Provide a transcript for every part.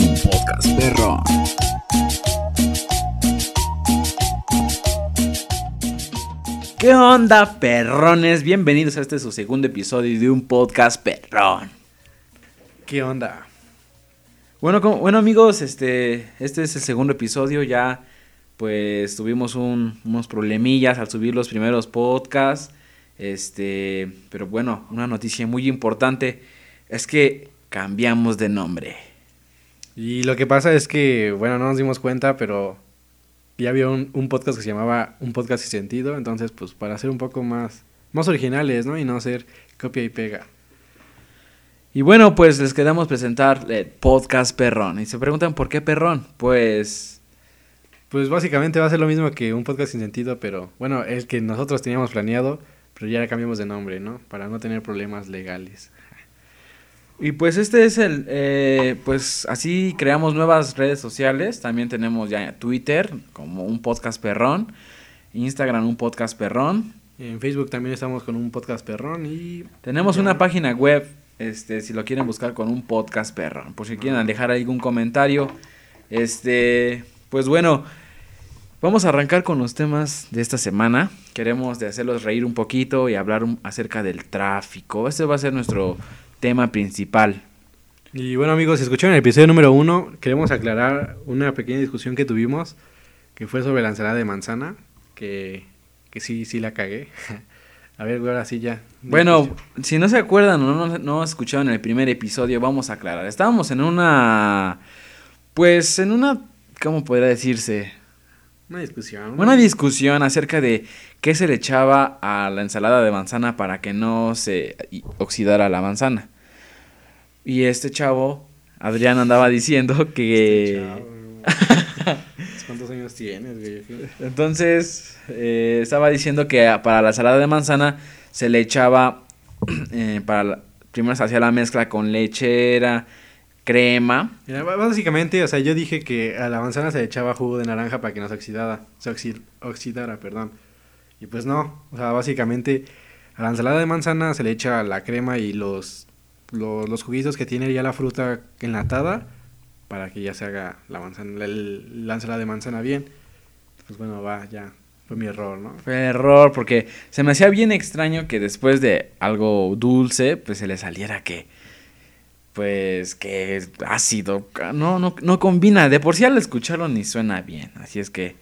un podcast perro. ¿Qué onda, perrones? Bienvenidos a este su segundo episodio de un podcast perrón. ¿Qué onda? Bueno, bueno amigos, este, este es el segundo episodio. Ya, pues, tuvimos unos problemillas al subir los primeros podcasts. Este, pero bueno, una noticia muy importante es que cambiamos de nombre. Y lo que pasa es que, bueno, no nos dimos cuenta, pero ya había un, podcast que se llamaba Un Podcast y Sentido, entonces pues para ser un poco más, más originales, ¿no? Y no ser copia y pega. Y bueno, pues les queremos presentar el podcast Perrón. Y se preguntan por qué Perrón. Pues... Pues básicamente va a ser lo mismo que un podcast sin sentido, pero bueno, el que nosotros teníamos planeado, pero ya cambiamos de nombre, ¿no? Para no tener problemas legales. Y pues este es el, eh, pues así creamos nuevas redes sociales. También tenemos ya Twitter como un podcast perrón, Instagram un podcast perrón. En Facebook también estamos con un podcast perrón y... Tenemos una página web, este, si lo quieren buscar con un podcast perrón. Por si quieren dejar algún comentario. Este, pues bueno, vamos a arrancar con los temas de esta semana. Queremos de hacerlos reír un poquito y hablar acerca del tráfico. Este va a ser nuestro tema principal. Y bueno amigos, si escucharon el episodio número uno, queremos aclarar una pequeña discusión que tuvimos, que fue sobre la ensalada de manzana, que, que sí, sí la cagué. A ver, ahora sí ya. Bueno, si no se acuerdan o no, no, no escucharon el primer episodio, vamos a aclarar. Estábamos en una... Pues en una... ¿Cómo podría decirse? Una discusión. Una discusión acerca de qué se le echaba a la ensalada de manzana para que no se oxidara la manzana. Y este chavo, Adrián, andaba diciendo que... Este ¿Cuántos años tienes, güey? Entonces, eh, estaba diciendo que para la ensalada de manzana se le echaba, eh, para primero se hacía la mezcla con lechera, crema. básicamente, o sea, yo dije que a la manzana se le echaba jugo de naranja para que no se oxidara, se oxidara, perdón. Y pues no, o sea, básicamente a la ensalada de manzana se le echa la crema y los los, juguitos que tiene ya la fruta enlatada para que ya se haga la manzana, la, ensalada de manzana bien. Pues bueno, va, ya. Fue mi error, ¿no? Fue error, porque se me hacía bien extraño que después de algo dulce, pues se le saliera que, pues, que ácido. No, no, no combina. De por sí al escucharlo ni suena bien. Así es que,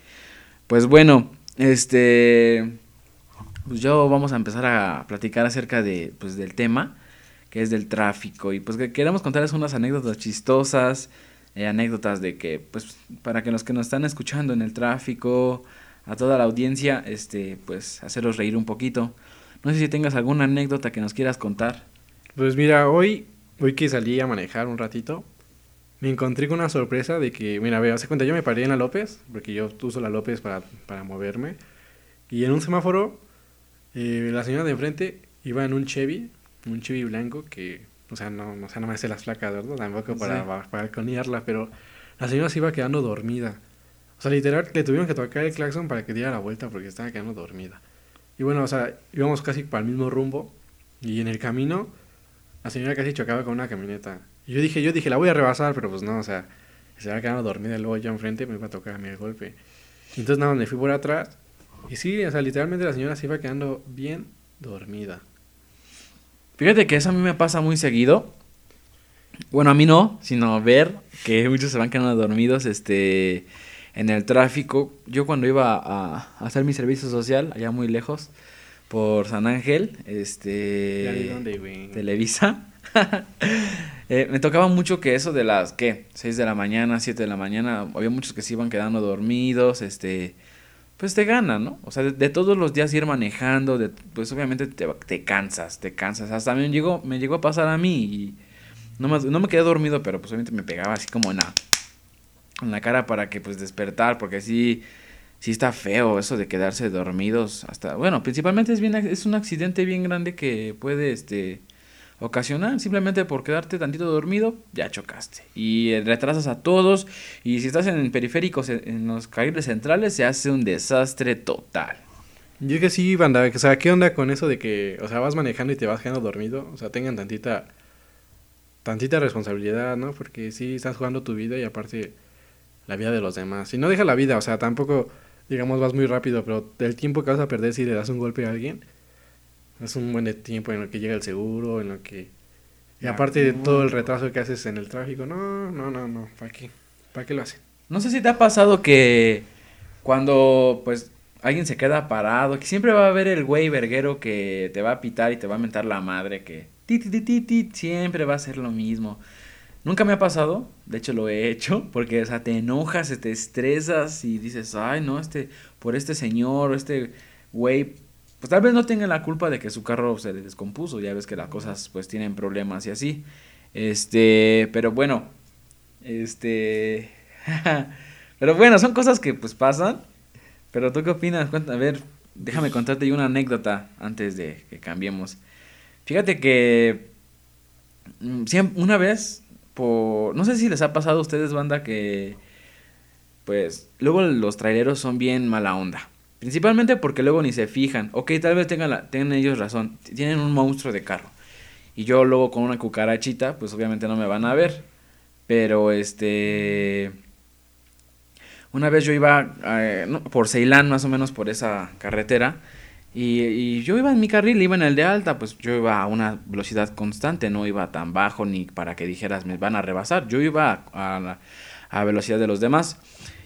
pues bueno, este, pues yo vamos a empezar a platicar acerca de, pues, del tema que es del tráfico. Y pues que queremos contarles unas anécdotas chistosas, eh, anécdotas de que, pues, para que los que nos están escuchando en el tráfico, a toda la audiencia, este, pues, hacerlos reír un poquito. No sé si tengas alguna anécdota que nos quieras contar. Pues mira, hoy, hoy que salí a manejar un ratito, me encontré con una sorpresa de que, mira, ve, hace cuenta, yo me paré en la López, porque yo uso la López para, para moverme, y en un semáforo, eh, la señora de enfrente iba en un Chevy, un chibi blanco que, o sea, no, o sea, no me hace las placas, ¿verdad? Tampoco para, para balconearla, pero la señora se iba quedando dormida. O sea, literal, le tuvieron que tocar el claxon para que diera la vuelta porque estaba quedando dormida. Y bueno, o sea, íbamos casi para el mismo rumbo y en el camino la señora casi chocaba con una camioneta. Y yo dije, yo dije, la voy a rebasar, pero pues no, o sea, se iba quedando dormida y luego ya enfrente me iba a tocar a mí el golpe. entonces nada, me fui por atrás y sí, o sea, literalmente la señora se iba quedando bien dormida. Fíjate que eso a mí me pasa muy seguido. Bueno, a mí no, sino ver que muchos se van quedando dormidos este, en el tráfico. Yo cuando iba a, hacer mi servicio social, allá muy lejos, por San Ángel, este, dónde, Televisa, eh, me tocaba mucho que eso de las, ¿qué? 6 de la mañana, 7 de la mañana, había muchos que se iban quedando dormidos, este, pues te gana, ¿no? O sea, de, todos los días ir manejando, de, pues obviamente te, te, cansas, te cansas. Hasta me llegó, me llegó a pasar a mí y no me, no me quedé dormido, pero pues obviamente me pegaba así como en la, en la cara para que pues despertar, porque sí, sí está feo eso de quedarse dormidos hasta, bueno, principalmente es bien, es un accidente bien grande que puede, este, ocasional, simplemente por quedarte tantito dormido, ya chocaste. Y retrasas a todos. Y si estás en periféricos, en los carriles centrales, se hace un desastre total. Yo que sí, banda, o sea, ¿qué onda con eso de que, o sea, vas manejando y te vas quedando dormido? O sea, tengan tantita, tantita responsabilidad, ¿no? Porque sí estás jugando tu vida y aparte la vida de los demás. Y no deja la vida, o sea, tampoco, digamos, vas muy rápido, pero el tiempo que vas a perder si le das un golpe a alguien, es un buen tiempo en el que llega el seguro, en lo que... Y aparte de todo el retraso que haces en el tráfico, no, no, no, no, ¿para qué? ¿Para qué lo hacen? No sé si te ha pasado que cuando, pues, alguien se queda parado, que siempre va a haber el güey verguero que te va a pitar y te va a mentar la madre, que ti, ti, ti, ti, siempre va a ser lo mismo. Nunca me ha pasado, de hecho lo he hecho, porque, o sea, te enojas, te estresas y dices, ay, no, este, por este señor o este güey, pues tal vez no tenga la culpa de que su carro se le descompuso, ya ves que las cosas pues tienen problemas y así. Este, pero bueno, este, pero bueno, son cosas que pues pasan, pero tú qué opinas, Cuenta, a ver, déjame contarte una anécdota antes de que cambiemos. Fíjate que mm, una vez por... No sé si les ha pasado a ustedes, banda, que... Pues luego los traileros son bien mala onda. Principalmente porque luego ni se fijan. Ok, tal vez tengan, la, tengan ellos razón. Tienen un monstruo de carro. Y yo luego con una cucarachita, pues obviamente no me van a ver. Pero este... Una vez yo iba eh, por Ceilán, más o menos por esa carretera. Y, yo iba en mi carril, iba en el de alta, pues yo iba a una velocidad constante, no iba tan bajo ni para que dijeras me van a rebasar, yo iba a velocidad de los demás.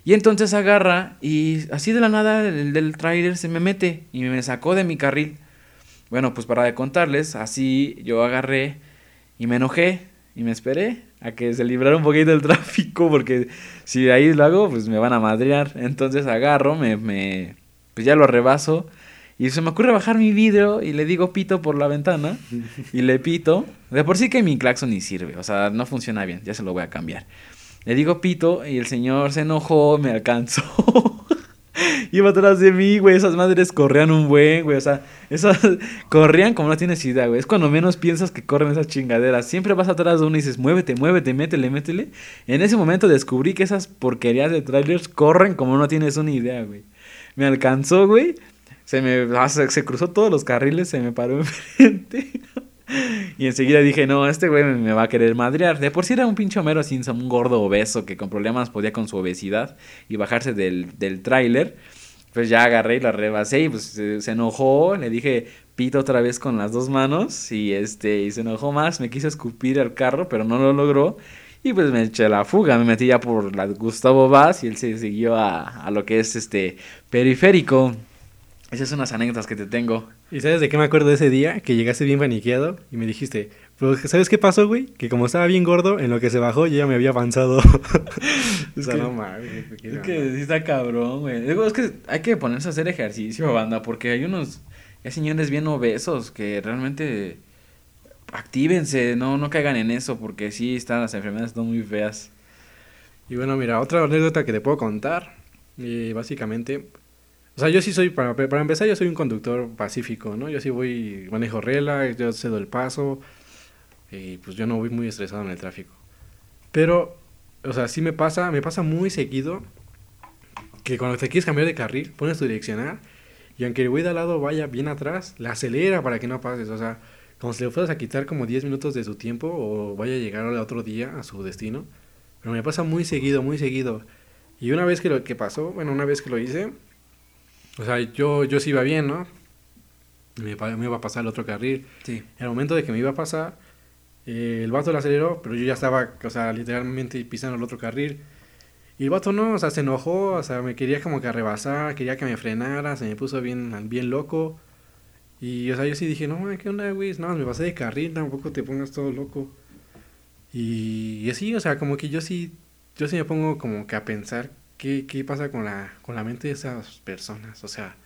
Y entonces agarra y así de la nada el del trailer se me mete y me sacó de mi carril. Bueno, pues para de contarles, así yo agarré y me enojé y me esperé a que se librara un poquito el tráfico porque si ahí lo hago pues me van a madrear. Entonces agarro, me, me pues ya lo rebaso y se me ocurre bajar mi vidrio y le digo pito por la ventana. Y le pito. De por sí que mi claxon ni sirve. O sea, no funciona bien. Ya se lo voy a cambiar. Le digo pito y el señor se enojó, me alcanzó. Iba atrás de mí, güey. Esas madres corrían un buen, güey. O sea, esas corrían como no tienes idea, güey. Es cuando menos piensas que corren esas chingaderas. Siempre vas atrás de uno y dices, muévete, muévete, métele, métele. En ese momento descubrí que esas porquerías de trailers corren como no tienes una idea, güey. Me alcanzó, güey se me ah, se, cruzó todos los carriles, se me paró enfrente. y enseguida dije, no, este güey me, va a querer madrear. De por sí era un pinche Homero Simpson, un gordo obeso que con problemas podía con su obesidad y bajarse del, del tráiler. Pues ya agarré y la rebasé y pues se, enojó. Le dije, pito otra vez con las dos manos y este y se enojó más. Me quiso escupir al carro, pero no lo logró. Y pues me eché la fuga, me metí ya por la Gustavo Vaz y él se siguió a, a lo que es este periférico. Esas son unas anécdotas que te tengo. ¿Y sabes de qué me acuerdo de ese día? Que llegaste bien paniqueado y me dijiste, pero ¿sabes qué pasó, güey? Que como estaba bien gordo, en lo que se bajó yo ya me había avanzado. es que, no mames. Es que sí está cabrón, güey. Es que hay que ponerse a hacer ejercicio, banda, porque hay unos ya señores bien obesos que realmente actívense, no, no caigan en eso, porque sí están las enfermedades son muy feas. Y bueno, mira, otra anécdota que te puedo contar, y básicamente o sea, yo sí soy, para, para empezar, yo soy un conductor pacífico, ¿no? Yo sí voy, manejo regla, yo cedo el paso, y pues yo no voy muy estresado en el tráfico. Pero, o sea, sí me pasa, me pasa muy seguido que cuando te quieres cambiar de carril, pones tu direccional y aunque el güey de al lado vaya bien atrás, la acelera para que no pases. O sea, como si le fueras a quitar como 10 minutos de su tiempo o vaya a llegar al otro día a su destino. Pero me pasa muy seguido, muy seguido. Y una vez que lo que pasó, bueno, una vez que lo hice, o sea, yo, yo sí iba bien, ¿no? Me, me iba a pasar el otro carril. Sí. En el momento de que me iba a pasar, eh, el vato lo aceleró, pero yo ya estaba, o sea, literalmente pisando el otro carril. Y el vato no, o sea, se enojó, o sea, me quería como que rebasar, quería que me frenara, se me puso bien, bien loco. Y, o sea, yo sí dije, no, ¿qué onda, güey? No, me pasé de carril, tampoco te pongas todo loco. Y, y así, o sea, como que yo sí, yo sí me pongo como que a pensar ¿Qué, ¿Qué pasa con la, con la mente de esas personas? O sea,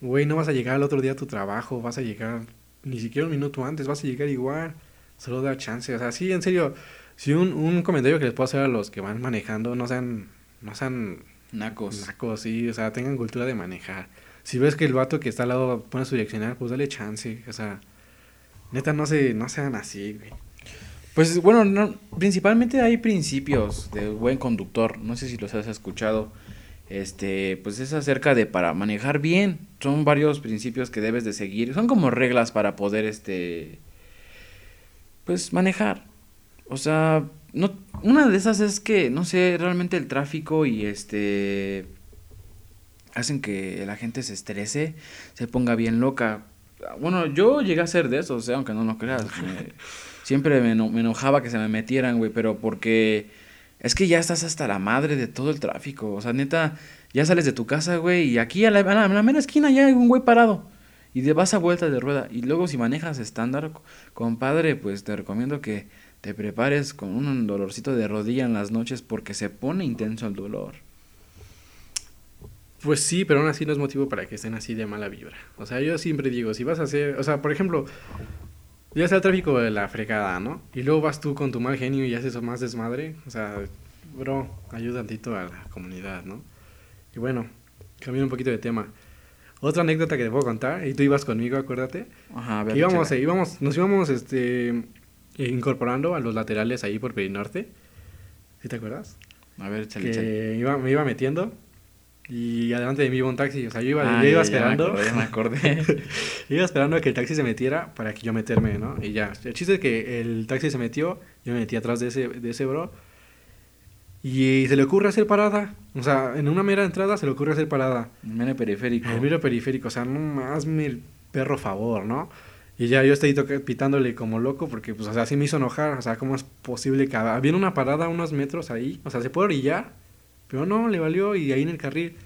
güey, no vas a llegar al otro día a tu trabajo, vas a llegar ni siquiera un minuto antes, vas a llegar igual, solo da chance. O sea, sí, en serio, si un, un comentario que les puedo hacer a los que van manejando, no sean, no sean nacos. Nacos, sí, o sea, tengan cultura de manejar. Si ves que el vato que está al lado pone su direccional, pues dale chance, o sea, neta, no, se, no sean así, güey. Pues bueno, no, principalmente hay principios de buen conductor, no sé si los has escuchado. Este, pues es acerca de para manejar bien. Son varios principios que debes de seguir. Son como reglas para poder este pues manejar. O sea, no, una de esas es que, no sé, realmente el tráfico y este hacen que la gente se estrese, se ponga bien loca. Bueno, yo llegué a ser de eso, o sea, aunque no lo creas. siempre me, me, enojaba que se me metieran, güey, pero porque es que ya estás hasta la madre de todo el tráfico. O sea, neta, ya sales de tu casa, güey, y aquí a la, a la, mera esquina ya hay un güey parado. Y te vas a vuelta de rueda. Y luego si manejas estándar, compadre, pues te recomiendo que te prepares con un dolorcito de rodilla en las noches porque se pone intenso el dolor. Pues sí, pero aún así no es motivo para que estén así de mala vibra. O sea, yo siempre digo, si vas a hacer, o sea, por ejemplo, ya sea el tráfico de la fregada, ¿no? Y luego vas tú con tu mal genio y haces más desmadre. O sea, bro, ayuda tantito a la comunidad, ¿no? Y bueno, cambiando un poquito de tema. Otra anécdota que te puedo contar, y tú ibas conmigo, acuérdate. Ajá, a ver, íbamos, íbamos, nos íbamos, este, eh, incorporando a los laterales ahí por Perinorte. ¿Sí te acuerdas? A ver, chale, que Iba, me iba metiendo y adelante de mí iba un taxi. O sea, yo iba, yo iba esperando. Ya me acordé. iba esperando a que el taxi se metiera para que yo meterme, ¿no? Y ya. El chiste es que el taxi se metió, yo me metí atrás de ese, de ese bro. Y se le ocurre hacer parada. O sea, en una mera entrada se le ocurre hacer parada. En mero periférico. En mero periférico. O sea, no hazme el perro favor, ¿no? Y ya yo estoy pitándole como loco porque, pues, o sea, así me hizo enojar. O sea, ¿cómo es posible que había una parada a unos metros ahí? O sea, se puede orillar, pero no, le valió y ahí en el carril.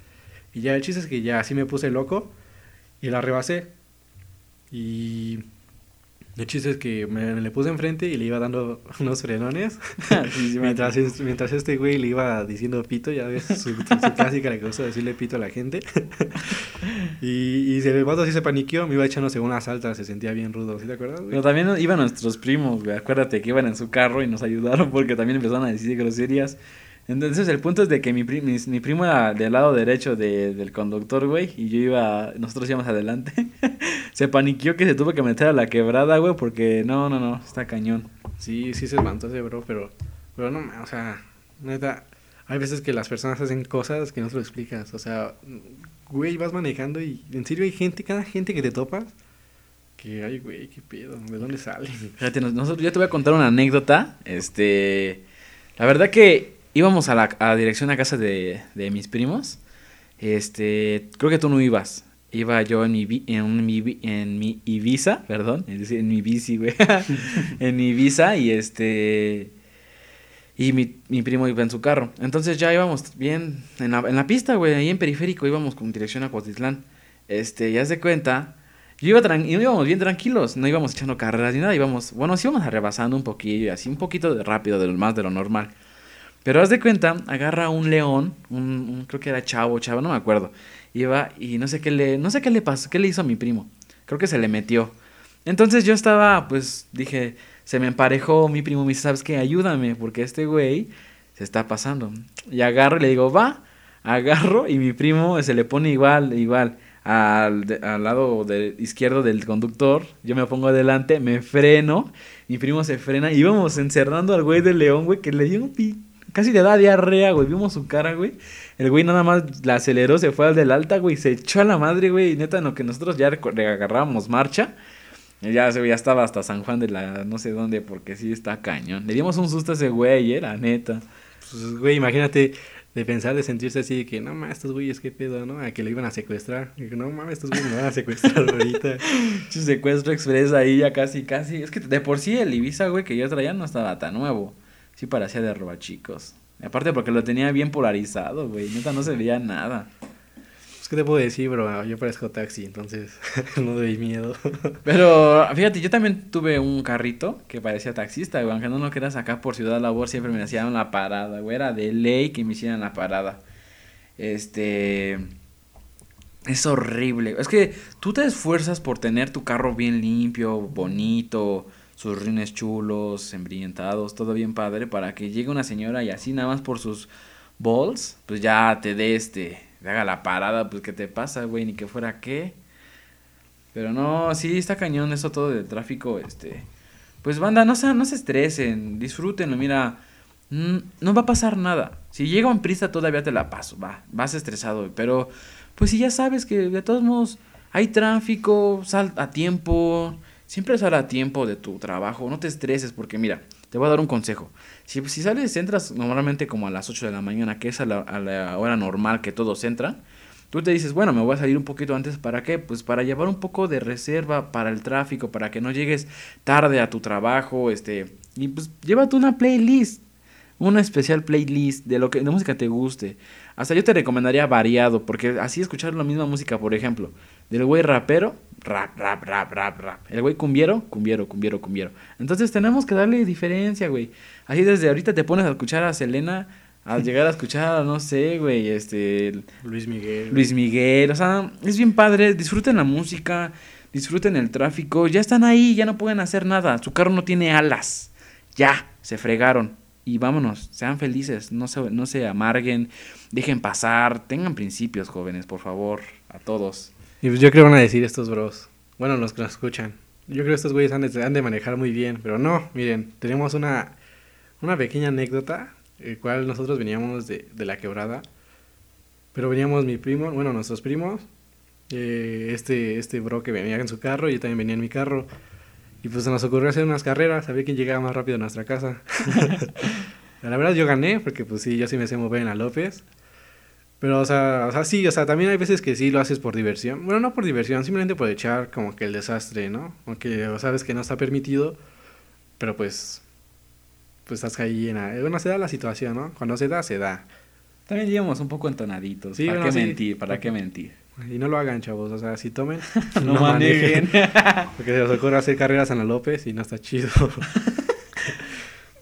Y ya el chiste es que ya así me puse loco y la rebasé. Y el chiste es que me, le puse enfrente y le iba dando unos frenones. mientras, mientras este güey le iba diciendo pito, ya ves, su, clásica le gusta decirle pito a la gente. y, y el vato así se paniqueó, me iba echándose unas altas, se sentía bien rudo, ¿sí te acuerdas? Pero también iban nuestros primos, güey. Acuérdate que iban en su carro y nos ayudaron porque también empezaron a decir groserías. Entonces el punto es de que mi, mi, primo era del lado derecho del conductor, güey, y yo iba, nosotros íbamos adelante. se paniqueó que se tuvo que meter a la quebrada, güey, porque no, no, no, está cañón. Sí, sí se espantó ese bro, pero, pero no, o sea, neta, hay veces que las personas hacen cosas que no te lo explicas, o sea, güey, vas manejando y en serio hay gente, cada gente que te topas, que, ay, güey, qué pedo, ¿de dónde sale? Fíjate, nosotros, yo te voy a contar una anécdota, este, la verdad que íbamos a la dirección a casa de, de, mis primos. Este, creo que tú no ibas. Iba yo en mi, en mi, en mi Ibiza, perdón, en mi bici, güey. en mi Ibiza y este... Y mi, mi, primo iba en su carro. Entonces ya íbamos bien en la, en la pista, güey, ahí en periférico íbamos con dirección a Cuautitlán. Este, ya se cuenta, yo iba íbamos bien tranquilos, no íbamos echando carreras ni nada, íbamos, bueno, sí íbamos rebasando un poquillo, así un poquito de rápido, de lo más de lo normal. Pero haz de cuenta, agarra un león, un, creo que era chavo, chavo, no me acuerdo. Iba y no sé qué le, no sé qué le pasó, qué le hizo a mi primo. Creo que se le metió. Entonces yo estaba, pues dije, se me emparejó mi primo, me dice, ¿sabes qué? Ayúdame, porque este güey se está pasando. Y agarro y le digo, va, agarro y mi primo se le pone igual, igual. Al, al, lado izquierdo del conductor, yo me pongo adelante, me freno, mi primo se frena y íbamos encerrando al güey del león, güey, que le dio un Casi le da diarrea, güey. Vimos su cara, güey. El güey nada más la aceleró, se fue al del alta, güey. Se echó a la madre, güey. Y neta, en lo que nosotros ya le agarrábamos marcha. Ya, ya estaba hasta San Juan de la no sé dónde, porque sí está cañón. Le dimos un susto a ese güey, era neta. Pues, güey, imagínate de pensar, de sentirse así, de que no mames, estos güeyes, qué pedo, ¿no? A que lo iban a secuestrar. Y que no mames, estos güeyes me van a secuestrar ahorita. secuestro express ahí ya casi, casi. Es que de por sí el Ibiza, güey, que yo traía no estaba tan nuevo sí parecía de roba chicos. Aparte porque lo tenía bien polarizado, güey. Neta no se veía nada. Pues, ¿qué te puedo decir, bro? Yo parezco taxi, entonces no doy miedo. Pero, fíjate, yo también tuve un carrito que parecía taxista, güey. Aunque no lo quieras acá por Ciudad Labor, siempre me hacían la parada, güey. Era de ley que me hicieran la parada. Este... Es horrible. Es que tú te esfuerzas por tener tu carro bien limpio, bonito, sus rines chulos, embrientados, todo bien padre, para que llegue una señora y así nada más por sus balls, pues ya te dé este, te haga la parada, pues qué te pasa, güey, ni que fuera qué. Pero no, sí está cañón eso todo de tráfico, este. Pues banda, no se, no se estresen, disfrútenlo, mira, no va a pasar nada. Si llega en prisa todavía te la paso, va, vas estresado, pero pues si ya sabes que de todos modos hay tráfico, sal a tiempo, Siempre sal a tiempo de tu trabajo, no te estreses porque mira, te voy a dar un consejo. Si, si sales, entras normalmente como a las 8 de la mañana, que es a la, hora normal que todos entran, tú te dices, bueno, me voy a salir un poquito antes, ¿para qué? Pues para llevar un poco de reserva para el tráfico, para que no llegues tarde a tu trabajo, este, y pues llévate una playlist, una especial playlist de lo que de música te guste. Hasta yo te recomendaría variado, porque así escuchar la misma música, por ejemplo, del güey rapero, rap, rap, rap, rap, rap. El güey cumbiero, cumbiero, cumbiero, cumbiero. Entonces tenemos que darle diferencia, güey. Así desde ahorita te pones a escuchar a Selena, a llegar a escuchar, no sé, güey, este... Luis Miguel. Luis Miguel, o sea, es bien padre, disfruten la música, disfruten el tráfico, ya están ahí, ya no pueden hacer nada, su carro no tiene alas, ya, se fregaron. Y vámonos, sean felices, no se, no se amarguen, dejen pasar, tengan principios, jóvenes, por favor, a todos. Y pues yo creo que van a decir estos bros. Bueno, los que nos escuchan. Yo creo que estos güeyes han de, han de manejar muy bien. Pero no, miren, tenemos una, una pequeña anécdota. El cual nosotros veníamos de, de la quebrada. Pero veníamos mi primo, bueno, nuestros primos. eh, este, este bro que venía en su carro yo también venía en mi carro. Y pues se nos ocurrió hacer unas carreras, a ver quién llegaba más rápido a nuestra casa. la verdad yo gané, porque pues sí, yo sí me sé mover en la López. Pero, o sea, o sea, sí, o sea, también hay veces que sí lo haces por diversión. Bueno, no por diversión, simplemente por echar como que el desastre, ¿no? Aunque o sabes que no está permitido, pero pues, pues estás ahí en la... Bueno, se da la situación, ¿no? Cuando se da, se da. También llevamos un poco entonaditos, Sí, ¿para bueno, qué sí. mentir? ¿Para qué mentir? Y no lo hagan, chavos, o sea, si tomen, No manejen. Porque se les ocurre hacer carreras en la López y no está chido.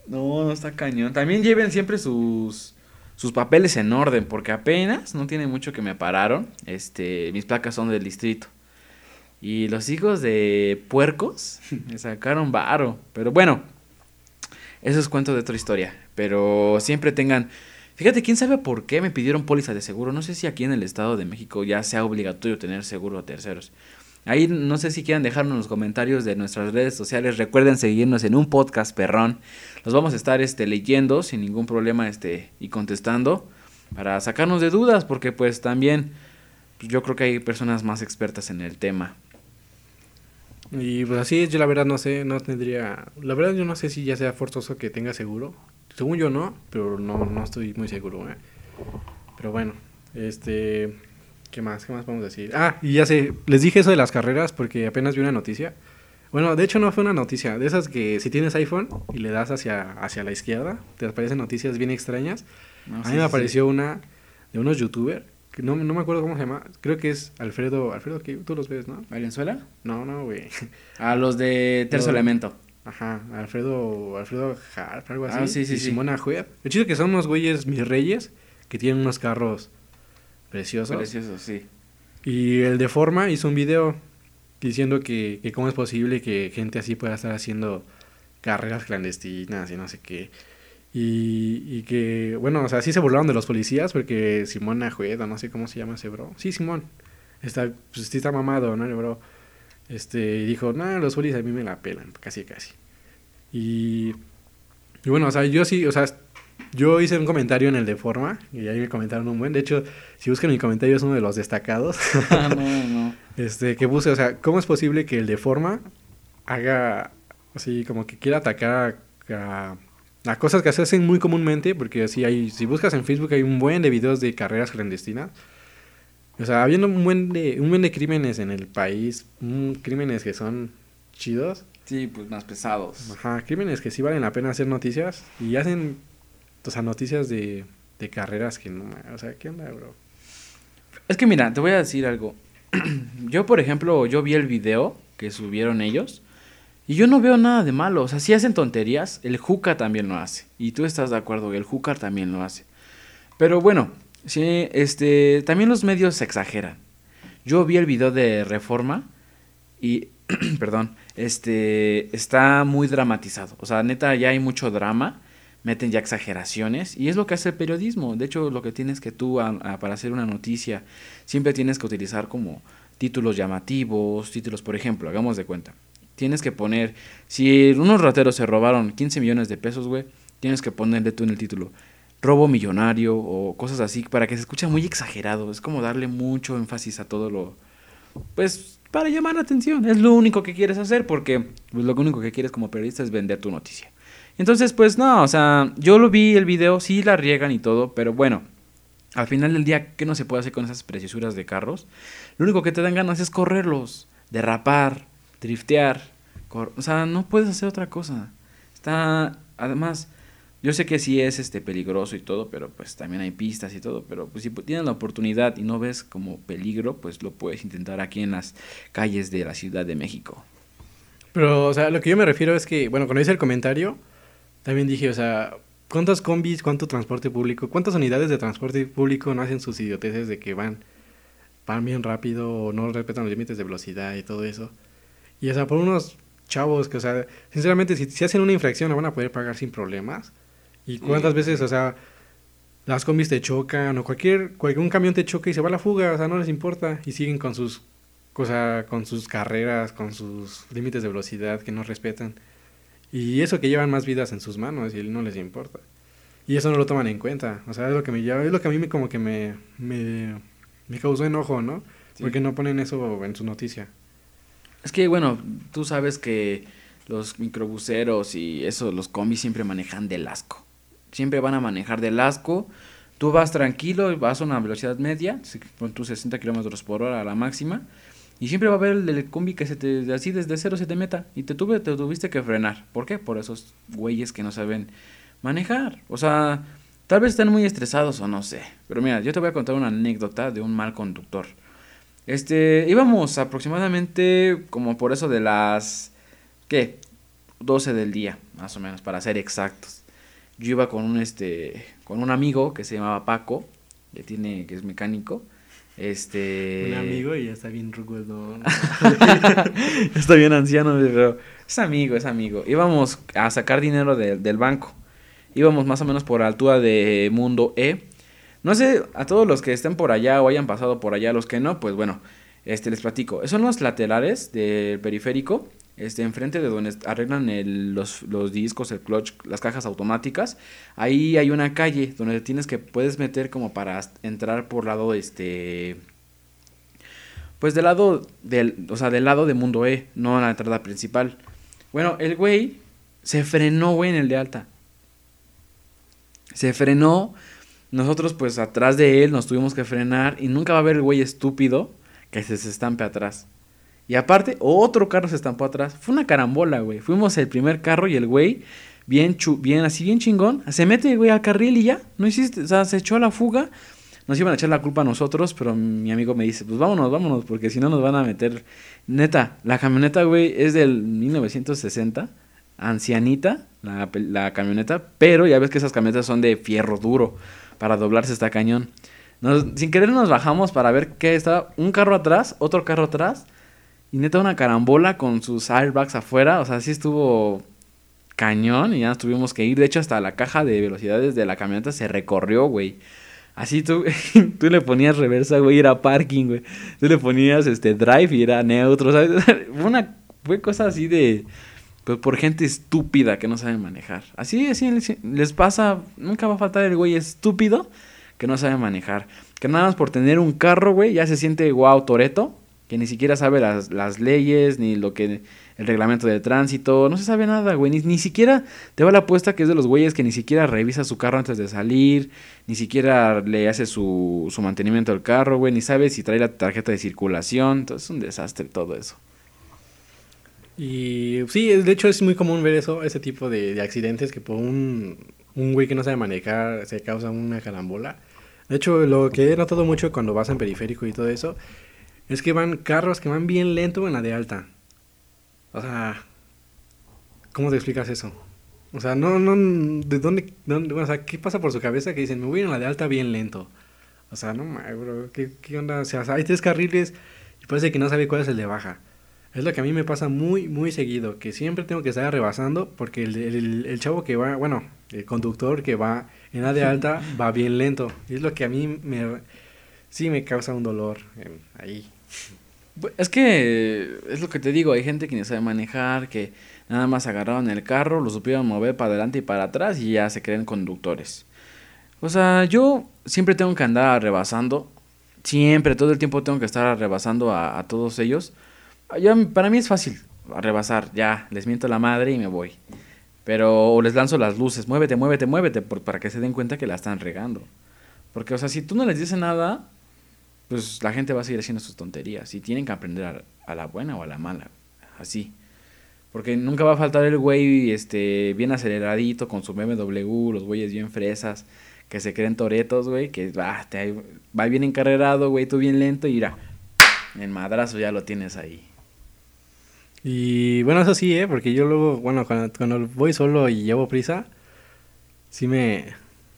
No, no está cañón. También lleven siempre sus, sus papeles en orden, porque apenas, no tiene mucho que me pararon, este, mis placas son del distrito. Y los hijos de puercos me sacaron varo. Pero bueno, eso es cuento de otra historia. Pero siempre tengan... Fíjate, quién sabe por qué me pidieron póliza de seguro. No sé si aquí en el Estado de México ya sea obligatorio tener seguro a terceros. Ahí no sé si quieran dejarnos los comentarios de nuestras redes sociales. Recuerden seguirnos en un podcast perrón. Los vamos a estar este, leyendo sin ningún problema este, y contestando para sacarnos de dudas porque pues también pues, yo creo que hay personas más expertas en el tema. Y pues así yo la verdad no sé, no tendría... La verdad yo no sé si ya sea forzoso que tenga seguro. Según yo no, pero no, no estoy muy seguro. ¿eh? Pero bueno, este... ¿Qué más? ¿Qué más podemos decir? Ah, y ya sé, les dije eso de las carreras porque apenas vi una noticia. Bueno, de hecho no fue una noticia, de esas que si tienes iPhone y le das hacia, hacia la izquierda, te aparecen noticias bien extrañas. No, A Ah, Sí, mí me sí, apareció una de unos youtubers, que no, no me acuerdo cómo se llama, creo que es Alfredo, Alfredo, que tú los ves, ¿no? ¿Valenzuela? No, no, güey. A los de Tercer No. Elemento. Ajá, Alfredo, Alfredo Harp, algo así. Ah, sí, sí, y sí. Simona Juez. El chiste que son unos güeyes mis reyes que tienen unos carros preciosos. Precioso, sí. Y el de forma hizo un video diciendo que, que cómo es posible que gente así pueda estar haciendo carreras clandestinas y no sé qué. Y, y que, bueno, o sea, sí se burlaron de los policías porque Simón Ajueda, no sé cómo se llama ese bro. Sí, Simón. Está, pues sí está mamado, ¿no? El bro. Este, y dijo, no, los policías a mí me la pelan, casi, casi. Y, y bueno, o sea, yo sí, o sea, yo hice un comentario en el de forma y ahí me comentaron un buen. De hecho, si buscan mi comentario es uno de los destacados. Ah, no, no. Este, que puse, o sea, ¿cómo es posible que el de forma haga así como que quiera atacar a, a- a cosas que se hacen muy comúnmente? Porque así hay, si buscas en Facebook hay un buen de videos de carreras clandestinas. O sea, habiendo un buen de, un buen de crímenes en el país, mm, crímenes que son chidos, Sí, pues más pesados. ajá, crímenes que sí valen la pena hacer noticias y hacen, o sea, noticias de, de carreras que no, o sea, ¿qué onda, bro? Es que mira, te voy a decir algo. yo, por ejemplo, yo vi el video que subieron ellos y yo no veo nada de malo. O sea, si hacen tonterías, el Juca también lo hace. Y tú estás de acuerdo, el Juca también lo hace. Pero bueno, sí, este, también los medios se exageran. Yo vi el video de Reforma y, perdón, este, está muy dramatizado. O sea, neta, ya hay mucho drama, meten ya exageraciones y es lo que hace el periodismo. De hecho, lo que tienes que tú, para hacer una noticia, siempre tienes que utilizar como títulos llamativos, títulos, por ejemplo, hagamos de cuenta. Tienes que poner, si unos rateros se robaron 15 millones de pesos, güey, tienes que ponerle tú en el título robo millonario o cosas así para que se escuche muy exagerado. Es como darle mucho énfasis a todo lo, pues, para llamar la atención. Es lo único que quieres hacer porque pues, lo único que quieres como periodista es vender tu noticia. Entonces, pues no, o sea, yo lo vi el video, sí la riegan y todo, pero bueno, al final del día, ¿qué no se puede hacer con esas preciosuras de carros? Lo único que te dan ganas es correrlos, derrapar, driftear. o sea, no puedes hacer otra cosa. Está, además, yo sé que sí es este peligroso y todo, pero pues también hay pistas y todo, pero pues si tienes la oportunidad y no ves como peligro, pues lo puedes intentar aquí en las calles de la Ciudad de México. Pero, o sea, lo que yo me refiero es que, bueno, cuando hice el comentario, también dije, o sea, ¿Cuántas combis, cuánto transporte público, cuántas unidades de transporte público no hacen sus idioteces de que van, van bien rápido o no respetan los límites de velocidad y todo eso? Y o sea, por unos chavos que, o sea, sinceramente, si, si hacen una infracción, la van a poder pagar sin problemas. ¿Y cuántas veces, o sea, las combis te chocan o cualquier, cualquier camión te choca y se va a la fuga, o sea, no les importa y siguen con sus, o sea, con sus carreras, con sus límites de velocidad que no respetan. Y eso que llevan más vidas en sus manos y no les importa. Y eso no lo toman en cuenta. O sea, es lo que me es lo que a mí me, como que me, me, me causó enojo, ¿no? Porque no ponen eso en su noticia. Es que, bueno, tú sabes que los microbuseros y eso, los combis siempre manejan del asco. Siempre van a manejar del asco. Tú vas tranquilo, vas a una velocidad media, con tus 60 kilómetros por hora a la máxima y siempre va a haber el del combi que se te, así desde cero se te meta. Y te, tuve, te tuviste que frenar. ¿Por qué? Por esos güeyes que no saben manejar. O sea, tal vez están muy estresados o no sé. Pero mira, yo te voy a contar una anécdota de un mal conductor. Este, íbamos aproximadamente como por eso de las, ¿qué? 12 del día, más o menos, para ser exactos. Yo iba con un, este, con un amigo que se llamaba Paco, que tiene, que es mecánico. Este. Un amigo y ya está bien rugoso. está bien anciano, pero es amigo, es amigo. Íbamos a sacar dinero del banco. Íbamos más o menos por altura de Mundo E. No sé, a todos los que estén por allá o hayan pasado por allá, los que no, pues bueno, este les platico. Son los laterales del periférico este, enfrente de donde arreglan los, los, discos, el clutch, las cajas automáticas, ahí hay una calle donde tienes que puedes meter como para entrar por lado este pues del lado del, o sea, del lado de Mundo E, no en la entrada principal. Bueno, el güey se frenó, güey, en el de alta. Se frenó. Nosotros pues atrás de él nos tuvimos que frenar y nunca va a haber el güey estúpido que se estampe atrás. Y aparte, otro carro se estampó atrás. Fue una carambola, güey. Fuimos el primer carro y el güey, bien, bien así, bien chingón, se mete, güey, al carril y ya. No hiciste, o sea, se echó a la fuga. Nos iban a echar la culpa a nosotros, pero mi amigo me dice, pues vámonos, vámonos, porque si no nos van a meter. Neta, la camioneta, güey, es del 1960, ancianita, la, la camioneta, pero ya ves que esas camionetas son de fierro duro, para doblarse esta cañón. sin querer nos bajamos para ver qué estaba, un carro atrás, otro carro atrás y neta una carambola con sus airbags afuera. O sea, sí estuvo cañón y ya nos tuvimos que ir. De hecho, hasta la caja de velocidades de la camioneta se recorrió, güey. Así tú, tú le ponías reversa, güey, era parking, güey. Tú le ponías este drive y era neutro, ¿sabes? Una fue cosa así de pues por gente estúpida que no sabe manejar. Así, así les pasa, nunca va a faltar el güey estúpido que no sabe manejar. Que nada más por tener un carro, güey, ya se siente guau, Toreto que ni siquiera sabe las, las, leyes, ni lo que el reglamento de tránsito, no se sabe nada, güey, ni, ni, siquiera te va la apuesta que es de los güeyes que ni siquiera revisa su carro antes de salir, ni siquiera le hace su, su mantenimiento al carro, güey, ni sabe si trae la tarjeta de circulación, entonces es un desastre todo eso. Y sí, de hecho es muy común ver eso, ese tipo de, de accidentes que por un, un güey que no sabe manejar se causa una carambola. De hecho, lo que he notado mucho cuando vas en periférico y todo eso es que van carros que van bien lento en la de alta. O sea, ¿cómo te explicas eso? O sea, no, no, ¿de dónde, dónde o sea, qué pasa por su cabeza que dicen, me voy en la de alta bien lento? O sea, no, bro, ¿qué, qué onda? O sea, hay tres carriles y parece que no sabe cuál es el de baja. Es lo que a mí me pasa muy, muy seguido, que siempre tengo que estar rebasando porque el, el, el chavo que va, bueno, el conductor que va en la de alta va bien lento. Y es lo que a mí me, sí me causa un dolor ahí. Es que es lo que te digo, hay gente que no sabe manejar, que nada más agarraron el carro, lo supieron mover para adelante y para atrás y ya se creen conductores. O sea, yo siempre tengo que andar rebasando, siempre, todo el tiempo tengo que estar rebasando a, todos ellos. para mí es fácil rebasar, ya, les miento la madre y me voy. Pero o les lanzo las luces, muévete, muévete, muévete, por, para que se den cuenta que la están regando. Porque, o sea, si tú no les dices nada, pues la gente va a seguir haciendo sus tonterías. Y tienen que aprender a, la buena o a la mala. Así. Porque nunca va a faltar el güey este, bien aceleradito con su BMW, los güeyes bien fresas, que se creen toretos, güey, que va, te, va bien encarrerado, güey, tú bien lento y mira, el madrazo ya lo tienes ahí. Y bueno, eso sí, ¿eh? Porque yo luego, bueno, cuando, cuando voy solo y llevo prisa, sí me,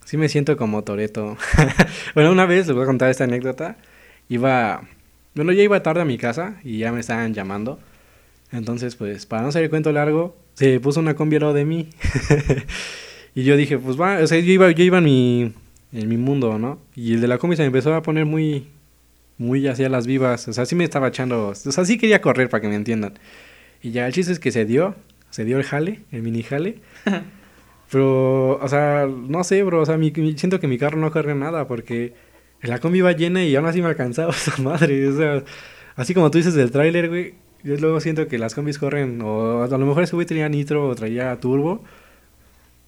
sí me siento como Toreto. bueno, una vez les voy a contar esta anécdota. Iba, bueno, ya iba tarde a mi casa y ya me estaban llamando. Entonces, pues, para no hacer el cuento largo, se puso una combi al lado de mí. y yo dije, pues va, o sea, yo iba, yo iba en mi, en mi mundo, ¿no? Y el de la combi se me empezó a poner muy, muy hacia las vivas. O sea, sí me estaba echando, o sea, sí quería correr para que me entiendan. Y ya el chiste es que se dio, se dio el jale, el mini jale. Pero, o sea, no sé, bro, o sea, mi, siento que mi carro no corre nada porque la combi iba llena y aún así me alcanzaba esa madre. O sea, así como tú dices del tráiler, güey, yo luego siento que las combis corren, o a lo mejor ese güey tenía nitro o traía turbo,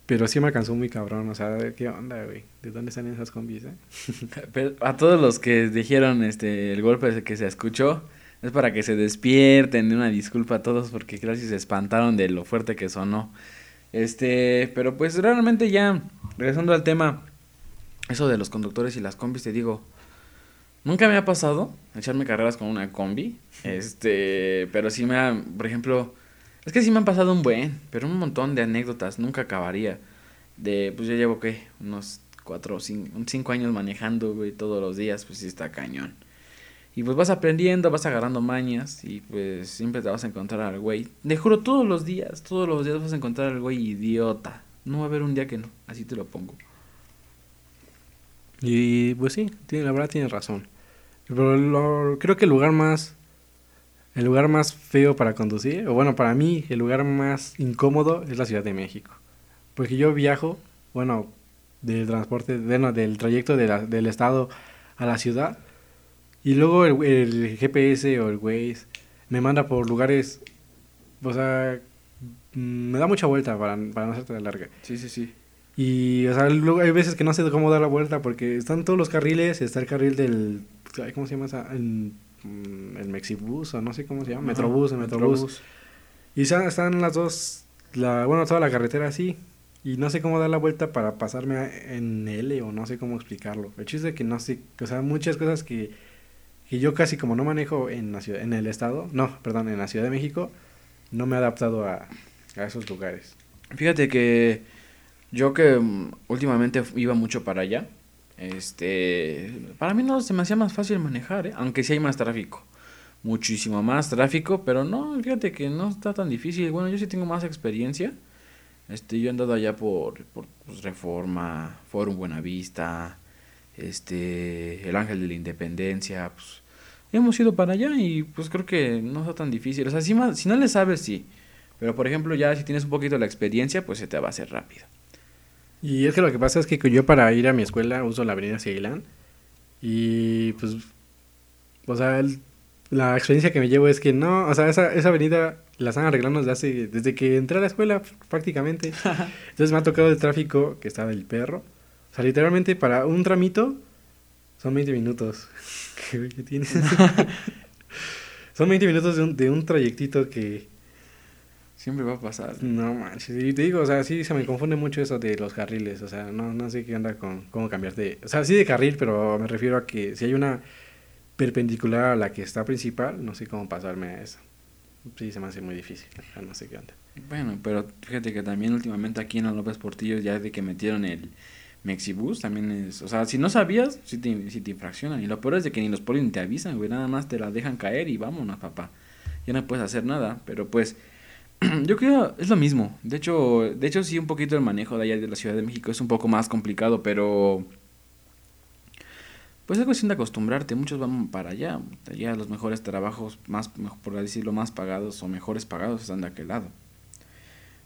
pero sí me alcanzó muy cabrón, o sea, ¿qué onda, güey? ¿De dónde están esas combis, eh? Pero a todos los que dijeron este, el golpe que se escuchó, es para que se despierten, de una disculpa a todos porque casi se espantaron de lo fuerte que sonó. Este, pero pues realmente ya, regresando al tema, eso de los conductores y las combis, te digo, nunca me ha pasado echarme carreras con una combi, este, pero sí me ha, por ejemplo, es que sí me han pasado un buen, pero un montón de anécdotas, nunca acabaría. De, pues ya llevo, ¿qué? Unos cuatro o cinco, cinco años manejando, güey, todos los días, pues sí está cañón. Y pues vas aprendiendo, vas agarrando mañas y pues siempre te vas a encontrar al güey. Te juro, todos los días, todos los días vas a encontrar al güey idiota. No va a haber un día que no, así te lo pongo. Y pues sí, tiene, la verdad tienes razón. Pero lo- creo que el lugar más el lugar más feo para conducir, o bueno, para mí el lugar más incómodo es la Ciudad de México. Porque yo viajo, bueno, del transporte, bueno, del trayecto de la- del estado a la ciudad y luego el, el GPS o el Waze me manda por lugares, o sea, mm, me da mucha vuelta para, para no hacerte larga. Sí, sí, sí. Y, o sea, luego hay veces que no sé cómo dar la vuelta porque están todos los carriles, está el carril del, ¿cómo se llama esa? El, mm, el Mexibus o no sé cómo se llama, Metrobús, el Metrobús. Y están, están las dos, la, bueno, toda la carretera así. Y no sé cómo dar la vuelta para pasarme a- en L o no sé cómo explicarlo. El chiste es que no sé, o sea, muchas cosas que, que yo casi como no manejo en, la ciudad, en el estado, no, perdón, en la Ciudad de México, no me he adaptado a, a esos lugares. Fíjate que yo que mm, últimamente iba mucho para allá, este, para mí no se me hacía más fácil manejar, ¿eh? aunque sí hay más tráfico, muchísimo más tráfico, pero no, fíjate que no está tan difícil. Bueno, yo sí tengo más experiencia. Este, yo he andado allá por, por pues, Reforma, Forum Buenavista, este, el Ángel de la Independencia, pues hemos ido para allá y pues creo que no está tan difícil. O sea, si, ma- si no le sabes, sí. Pero por ejemplo, ya si tienes un poquito la experiencia, pues se te va a hacer rápido. Y es que lo que pasa es que yo para ir a mi escuela uso la avenida Ceilán y pues, o sea, el- la experiencia que me llevo es que no, o sea, esa, esa avenida la están arreglando desde hace, desde que entré a la escuela prácticamente. Entonces me ha tocado el tráfico que está del perro. O sea, literalmente para un tramito son 20 minutos. ¿Qué, qué tienes? son 20 minutos de un, de un trayectito que, Siempre va a pasar. no manches, y te digo, o sea, sí se me confunde mucho eso de los carriles, o sea, no, no sé qué onda con cómo cambiar de, o sea, sí de carril, pero me refiero a que si hay una perpendicular a la que está principal, no sé cómo pasarme a eso. Sí, se me hace muy difícil, o sea, no sé qué onda. Bueno, pero fíjate que también últimamente aquí en la López Portillo, ya de que metieron el Mexibus, también es. O sea, si no sabías, sí te, sí te infraccionan. Y lo peor es de que ni los polis ni te avisan, güey. Nada más te la dejan caer y vámonos, papá. Ya no puedes hacer nada. Pero pues, yo creo es lo mismo. De hecho, de hecho sí, un poquito el manejo de allá de la Ciudad de México es un poco más complicado, pero. Pues es cuestión de acostumbrarte, muchos van para allá, allá los mejores trabajos, más, por decirlo, más pagados o mejores pagados están de aquel lado.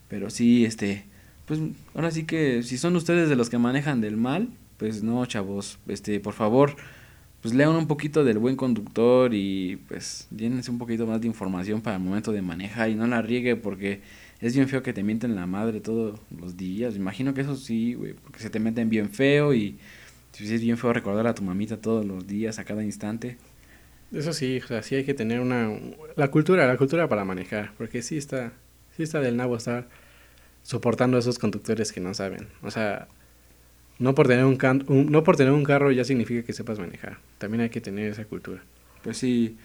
Pero sí, este, pues ahora sí que si son ustedes de los que manejan del mal, pues no, chavos, este, por favor, pues lean un poquito del buen conductor y pues llénense un poquito más de información para el momento de manejar y no la riegue porque es bien feo que te mienten la madre todos los días. Imagino que eso sí, güey, porque se te meten bien feo y es bien feo recordar a tu mamita todos los días, a cada instante. Eso sí, o sea, sí hay que tener una... La cultura, la cultura para manejar, porque sí está, sí está del nabo estar soportando a esos conductores que no saben. O sea, no por tener un, can, no por tener un carro ya significa que sepas manejar. También hay que tener esa cultura. Pues sí.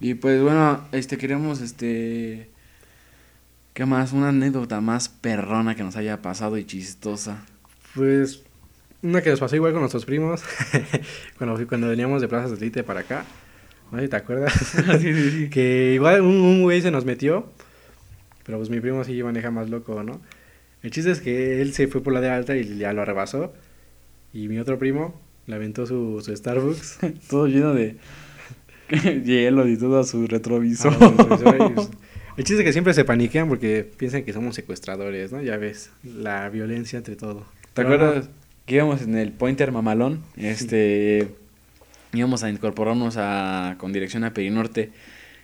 Y pues bueno, este queremos este ¿Qué más? Una anécdota más perrona que nos haya pasado y chistosa. Pues una que nos pasó igual con nuestros primos cuando, cuando veníamos de Plaza Satélite para acá. No sé si te acuerdas. sí, sí, sí. Que igual un, un güey se nos metió. Pero pues mi primo sí maneja más loco, ¿no? El chiste es que él se fue por la de alta y ya lo rebasó. Y mi otro primo le aventó su, su Starbucks. todo lleno de hielo y todo a su retrovisor. Ah, pues, el chiste es que siempre se paniquean porque piensan que somos secuestradores, ¿no? Ya ves, la violencia entre todo. ¿Te acuerdas que íbamos en el Pointer Mamalón? Este, íbamos a incorporarnos a, con dirección a Perinorte.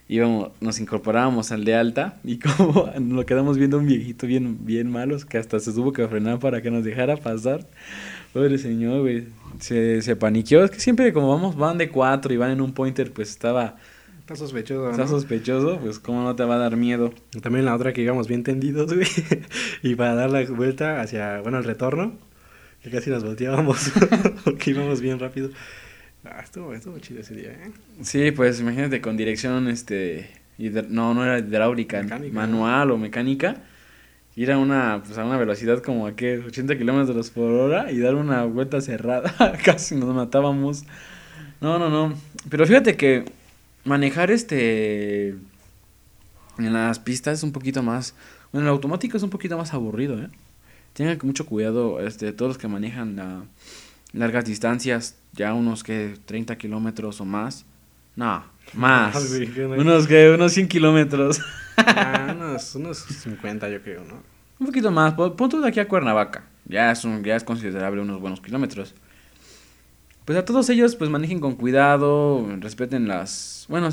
Íbamos, nos incorporábamos al de alta y como nos quedamos viendo un viejito bien, bien malos que hasta se tuvo que frenar para que nos dejara pasar. Pobre señor, güey. Se, se paniqueó. Es que siempre como vamos, van de cuatro y van en un pointer, pues estaba Está sospechoso. Está sospechoso, pues cómo no te va a dar miedo. También la otra que íbamos bien tendidos, güey. y para dar la vuelta hacia, bueno, el retorno, que casi nos volteábamos, porque íbamos bien rápido. Ah, estuvo, estuvo chido ese día, ¿eh? Sí, pues imagínate con dirección, este, no, no era hidráulica, manual o mecánica. Ir a una, pues a una velocidad como a qué, 80 kilómetros por hora y dar una vuelta cerrada. casi nos matábamos. No, no, no. Pero fíjate que manejar este en las pistas es un poquito más bueno el automático es un poquito más aburrido eh tengan mucho cuidado este todos los que manejan a largas distancias ya unos que 30 kilómetros o más. No más. Unos que unos 100 kilómetros. Ah, unos, unos 50 yo creo no un poquito más. Punto de aquí a Cuernavaca. Ya es un ya es considerable unos buenos kilómetros. Pues a todos ellos pues manejen con cuidado, respeten las... Bueno,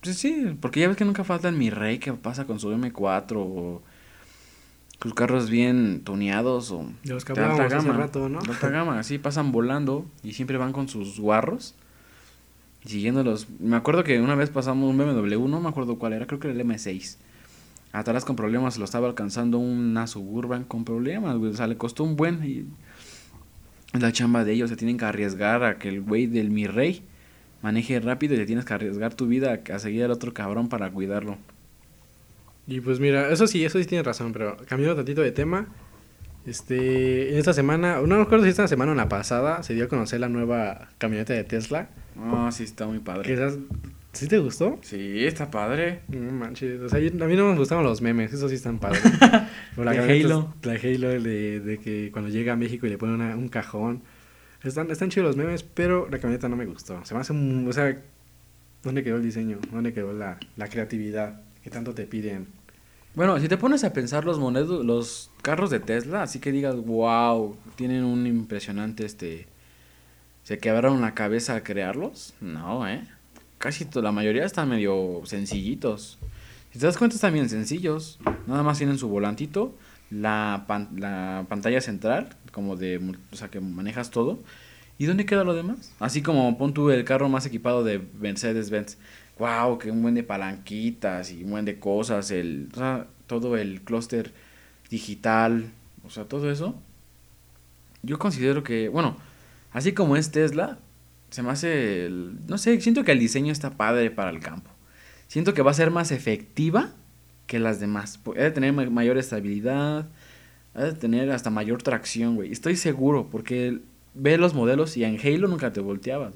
pues sí, porque ya ves que nunca falta mi rey que pasa con su M4 o sus carros bien tuneados o de los que de alta gama, rato, ¿no? De alta gama, así pasan volando y siempre van con sus guarros siguiéndolos. Me acuerdo que una vez pasamos un BMW, no me acuerdo cuál era, creo que era el M6. Atrás con problemas lo estaba alcanzando una Suburban con problemas, O sea, le costó un buen y la chamba de ellos, se tienen que arriesgar a que el güey del mi rey maneje rápido y te tienes que arriesgar tu vida a seguir al otro cabrón para cuidarlo. Y pues mira, eso sí, eso sí tiene razón, pero cambiando tantito de tema, este, en esta semana, no me acuerdo si esta semana o la pasada, se dio a conocer la nueva camioneta de Tesla. Ah, sí, está muy padre. ¿Sí te gustó? Sí, está padre. No manches. O sea, a mí no me gustaban los memes, eso sí están padres. la Halo. La Halo de, de, que cuando llega a México y le ponen un cajón. Están, están chidos los memes, pero la camioneta no me gustó. Se me hace un, O sea, ¿dónde quedó el diseño? ¿Dónde quedó la, la creatividad que tanto te piden? Bueno, si te pones a pensar los monedos, los carros de Tesla, así que digas, wow, tienen un impresionante este. ¿Se quebraron la cabeza a crearlos? No, ¿eh? casi la mayoría están medio sencillitos. Si te das cuenta están bien sencillos. Nada más tienen su volantito, la, la pantalla central, como de, o sea, que manejas todo. ¿Y dónde queda lo demás? Así como pon tú el carro más equipado de Mercedes-Benz. Wow, que un buen de palanquitas y un buen de cosas, el, todo el clúster digital, o sea, todo eso. Yo considero que, bueno, así como es Tesla, se me hace, no sé, siento que el diseño está padre para el campo. Siento que va a ser más efectiva que las demás. Ha de tener mayor estabilidad, ha de tener hasta mayor tracción, güey. Estoy seguro, porque ve los modelos y en Halo nunca te volteabas.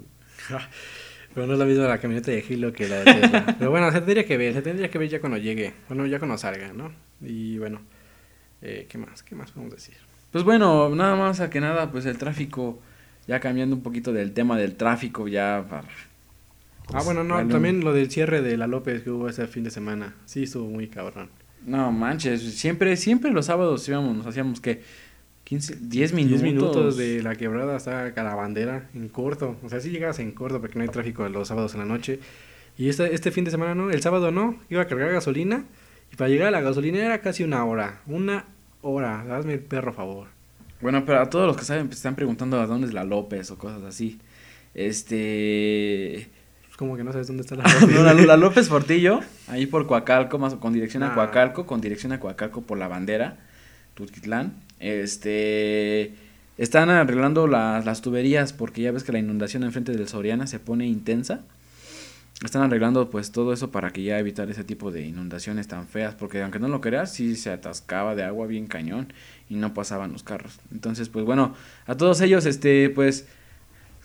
Pero no es la misma la camioneta de Halo que la de Tesla. Pero bueno, se tendría que ver, se tendría que ver ya cuando llegue. Bueno, ya cuando salga, ¿no? Y bueno, eh, ¿qué más? ¿Qué más podemos decir? Pues bueno, nada más a que nada, pues el tráfico ya cambiando un poquito del tema del tráfico, ya para... ah, bueno, no, también lo del cierre de la López que hubo ese fin de semana. Sí, estuvo muy cabrón. No manches, siempre, siempre los sábados íbamos, nos hacíamos que 15, 10 minutos. 10 minutos de la quebrada hasta la bandera en corto. O sea, si llegas en corto porque no hay tráfico los sábados en la noche. Y este, este fin de semana no, el sábado no, iba a cargar gasolina Y para llegar a la gasolinera casi una hora. Una hora. Hazme el perro favor. Bueno, pero a todos los que saben, pues, están preguntando a dónde es la López o cosas así. Este. Pues como que no sabes dónde está la No, la, la López Portillo, ahí por Coacalco, más con dirección a. Coacalco, con dirección a Coacalco por la bandera, Tutquitlán. Este. Están arreglando las, tuberías porque ya ves que la inundación enfrente del Soriana se pone intensa. Están arreglando pues todo eso para que ya evitar ese tipo de inundaciones tan feas, porque aunque no lo creas, sí se atascaba de agua bien cañón y no pasaban los carros. Entonces, pues bueno, a todos ellos, este, pues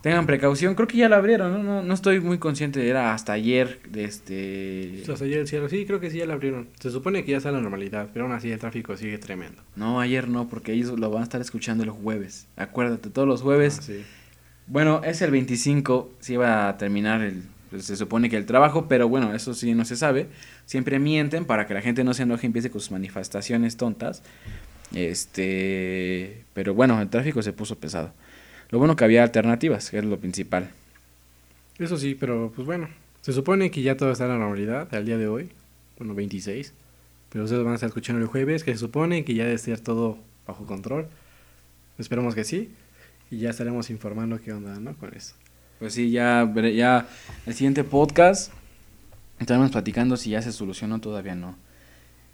tengan precaución. Creo que ya la abrieron, ¿no? No, no estoy muy consciente, era hasta ayer, de este... Hasta ayer el cielo. Sí, creo que sí ya la abrieron. Se supone que ya está la normalidad, pero aún así el tráfico sigue tremendo. No, ayer no, porque ellos lo van a estar escuchando el jueves. Acuérdate, todos los jueves. Ah, sí. Bueno, es el 25, se iba a terminar el... pues, se supone que el trabajo, pero bueno, eso sí no se sabe. Siempre mienten para que la gente no se enoje y empiece con sus manifestaciones tontas. Este, pero bueno, el tráfico se puso pesado. Lo bueno que había alternativas, que es lo principal. Eso sí, pero pues bueno. Se supone que ya todo está en la normalidad al día de hoy. Bueno, 26. Pero ustedes van a estar escuchando el jueves, que se supone que ya debe estar todo bajo control. Esperemos que sí. Y ya estaremos informando qué onda, ¿no? Con eso. Pues sí, ya, ya el siguiente podcast estaremos platicando si ya se solucionó, todavía no.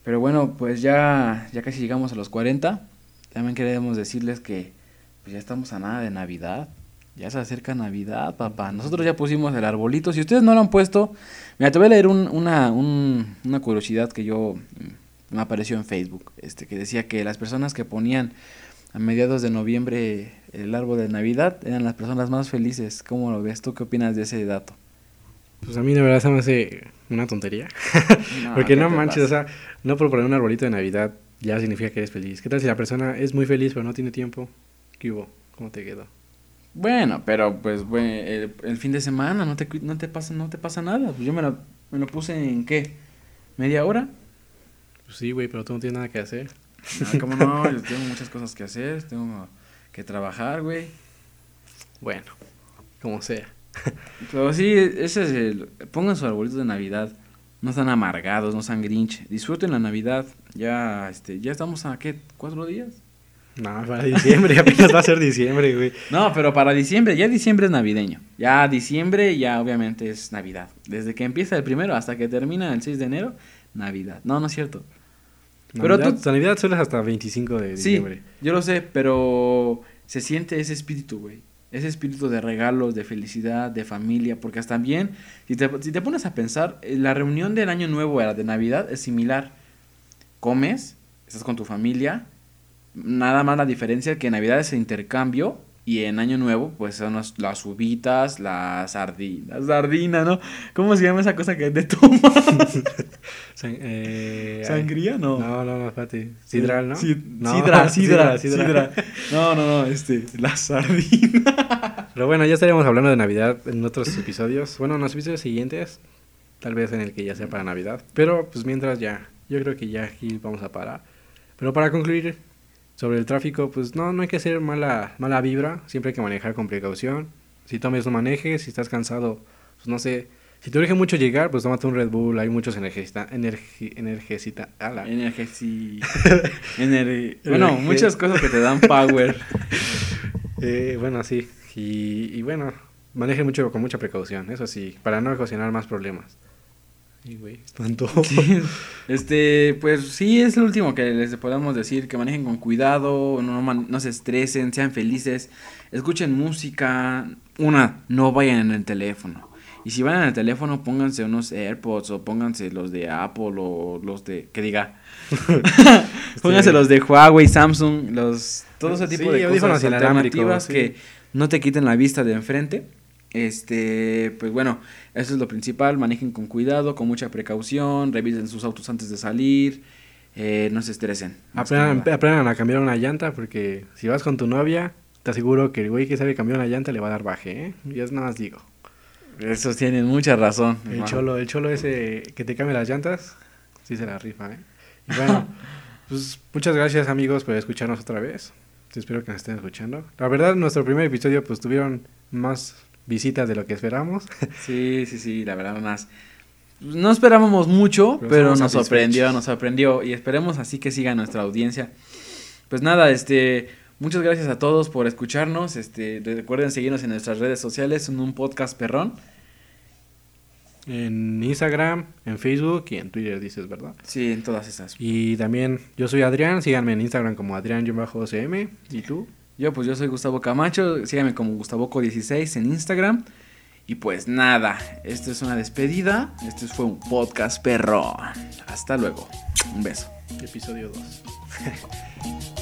Pero bueno, pues ya, ya casi llegamos a los 40. También queremos decirles que pues ya estamos a nada de Navidad. Ya se acerca Navidad, papá. Nosotros ya pusimos el arbolito. Si ustedes no lo han puesto, mira, te voy a leer un- una, un- una curiosidad que yo mm, me apareció en Facebook. Este, que decía que las personas que ponían a mediados de noviembre el árbol de Navidad eran las personas más felices. ¿Cómo lo ves? ¿Tú qué opinas de ese dato? Pues a mí de verdad se me hace una tontería. No, Porque ¿qué no manches, o sea, no por poner un arbolito de Navidad ya significa que eres feliz. ¿Qué tal si la persona es muy feliz pero no tiene tiempo? ¿Qué hubo? ¿Cómo te quedó? Bueno, pero pues bueno, el, el fin de semana no te, no te pasa no te pasa nada. Pues yo me lo, me lo puse en qué? ¿Media hora? Pues sí, güey, pero tú no tienes nada que hacer. No, ¿Cómo no? Yo tengo muchas cosas que hacer, tengo que trabajar, güey. Bueno, como sea. Pero sí, ese es el... Pongan su arbolito de Navidad. No están amargados, no sean grinch. Disfruten la Navidad. Ya, este, ya estamos a, ¿qué? ¿Cuatro días? No, para diciembre, apenas va a ser diciembre, güey. No, pero para diciembre, ya diciembre es navideño. Ya diciembre ya obviamente es Navidad. Desde que empieza el primero hasta que termina el 6 de enero, Navidad. No, no es cierto. Pero tú- Navidad suele hasta 25 de Sí, diciembre. yo lo sé, pero se siente ese espíritu, güey. Ese espíritu de regalos, de felicidad, de familia, porque hasta bien, si te, si te pones a pensar, eh, la reunión del año nuevo a la de Navidad es similar. Comes, estás con tu familia, nada más la diferencia es que en Navidad es el intercambio y en Año Nuevo pues son las, las uvitas, las sardinas, sardina, ¿no? ¿Cómo se llama esa cosa que te tomas? San- eh, ¿Sangría? No. No, no, no, espérate. Sidral, ¿no? Sí, No, sidra, sidra, sidra, sidra. No, no, no, este, la sardina. Pero bueno, ya estaríamos hablando de Navidad en otros episodios. Bueno, en los episodios siguientes, tal vez en el que ya sea para Navidad. Pero pues mientras ya, yo creo que ya aquí vamos a parar. Pero para concluir sobre el tráfico, pues no, no hay que hacer mala, mala vibra. Siempre hay que manejar con precaución. Si tomes, no manejes. Si estás cansado, pues no sé. Si te urge mucho llegar, pues tómate un Red Bull. Hay muchos energista, energi, energicita, ala. Energesi. Ener- Bueno, Energe- muchas cosas que te dan power. Eh, bueno, sí. Y, y bueno, maneje mucho con mucha precaución, eso sí, para no ocasionar más problemas. Güey. Sí, Este, pues sí, es lo último que les podemos decir, que manejen con cuidado, no, man- no se estresen, sean felices, escuchen música, una, no vayan en el teléfono. Y si van en el teléfono, pónganse unos AirPods o pónganse los de Apple o los de, que diga, pónganse los de Huawei, Samsung, los, todo ese tipo Sí, de cosas alternativas sí. que no te quiten la vista de enfrente. Este, pues bueno, eso es lo principal, manejen con cuidado, con mucha precaución, revisen sus autos antes de salir, eh, no se estresen. Aprendan, a cambiar una llanta porque si vas con tu novia, te aseguro que el güey que sabe cambiar una llanta le va a dar baje, ¿eh? Y es nada más digo. Esos tienen mucha razón. El hermano. cholo, el cholo ese que te cambia las llantas, sí se la rifa, ¿eh? Y bueno, pues muchas gracias amigos por escucharnos otra vez. Espero que nos estén escuchando. La verdad, nuestro primer episodio pues tuvieron más visitas de lo que esperamos. Sí, sí, sí, la verdad, unas no esperábamos mucho, Pero nos sorprendió, nos sorprendió y esperemos así que siga nuestra audiencia. Pues nada, este, muchas gracias a todos por escucharnos. Este, recuerden seguirnos en nuestras redes sociales, en un podcast perrón. En Instagram, en Facebook y en Twitter, dices, ¿verdad? Sí, en todas esas. Y también, yo soy Adrián, síganme en Instagram como Adrián-OCM. ¿Y tú? Yo pues yo soy Gustavo Camacho, síganme como GustavoCo16 en Instagram. Y pues nada, esto es una despedida, este fue un podcast perrón. Hasta luego, un beso. Episodio 2.